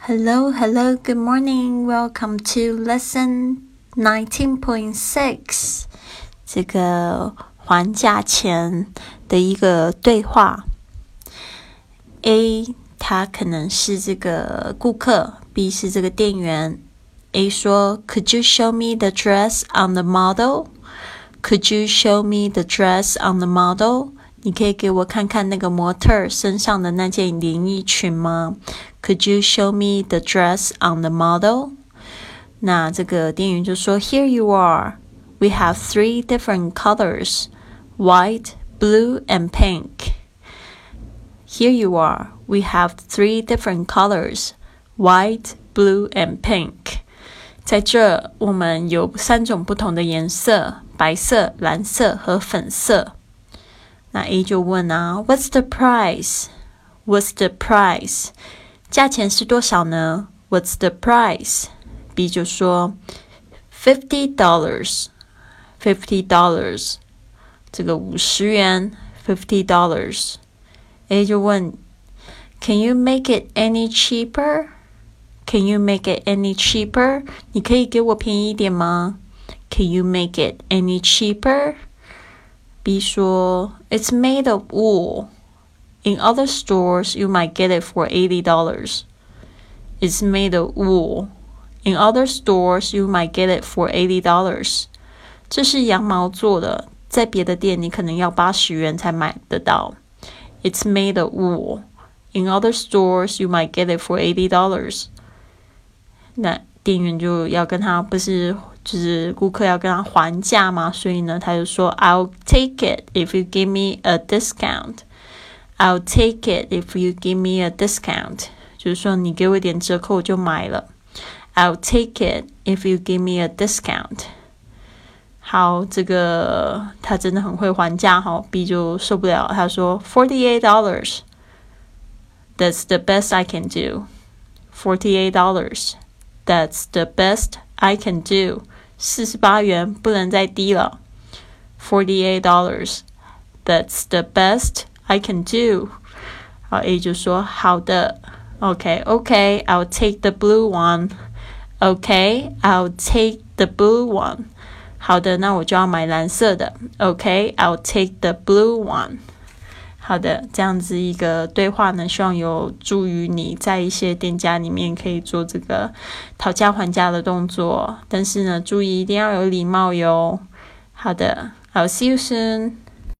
Hello, hello, good morning. Welcome to lesson nineteen point six. 这个还价钱的一个对话。A 他可能是这个顾客，B 是这个店员。A 说：“Could you show me the dress on the model? Could you show me the dress on the model?” 你可以给我看看那个模特身上的那件连衣裙吗？Could you show me the dress on the model？那这个店员就说：“Here you are. We have three different colors: white, blue, and pink. Here you are. We have three different colors: white, blue, and pink. 在这，我们有三种不同的颜色：白色、蓝色和粉色。” 那 A 就问啊，What's the price? What's the price? 价钱是多少呢？What's the price? B 就说 fifty dollars, fifty dollars，这个五十元，fifty dollars。A 就问，Can you make it any cheaper? Can you make it any cheaper? 你可以给我便宜一点吗？Can you make it any cheaper? B 说，It's made of wool. In other stores, you might get it for eighty dollars. It's made of wool. In other stores, you might get it for eighty dollars. 这是羊毛做的，在别的店你可能要八十元才买得到。It's made of wool. In other stores, you might get it for eighty dollars. 那店员就要跟他不是 就是顾客要跟他还价嘛，所以呢，他就说 "I'll take it if you give me a discount." I'll take it if you give me a discount. 就是说你给我一点折扣，我就买了。I'll take it if you give me a discount. 好，这个他真的很会还价哈，B 就受不了，他说 forty eight dollars. That's the best I can do. Forty eight dollars. That's the best I can do. 四十八元，不能再低了。Forty-eight dollars. That's the best I can do. 好，A 就说好的，OK，OK，I'll、okay, okay, take the blue one. OK，I'll、okay, take the blue one. 好的，那我就要买蓝色的。OK，I'll、take the blue one. 好的，这样子一个对话呢，希望有助于你在一些店家里面可以做这个讨价还价的动作。但是呢，注意一定要有礼貌哟。好的，I'll see you soon.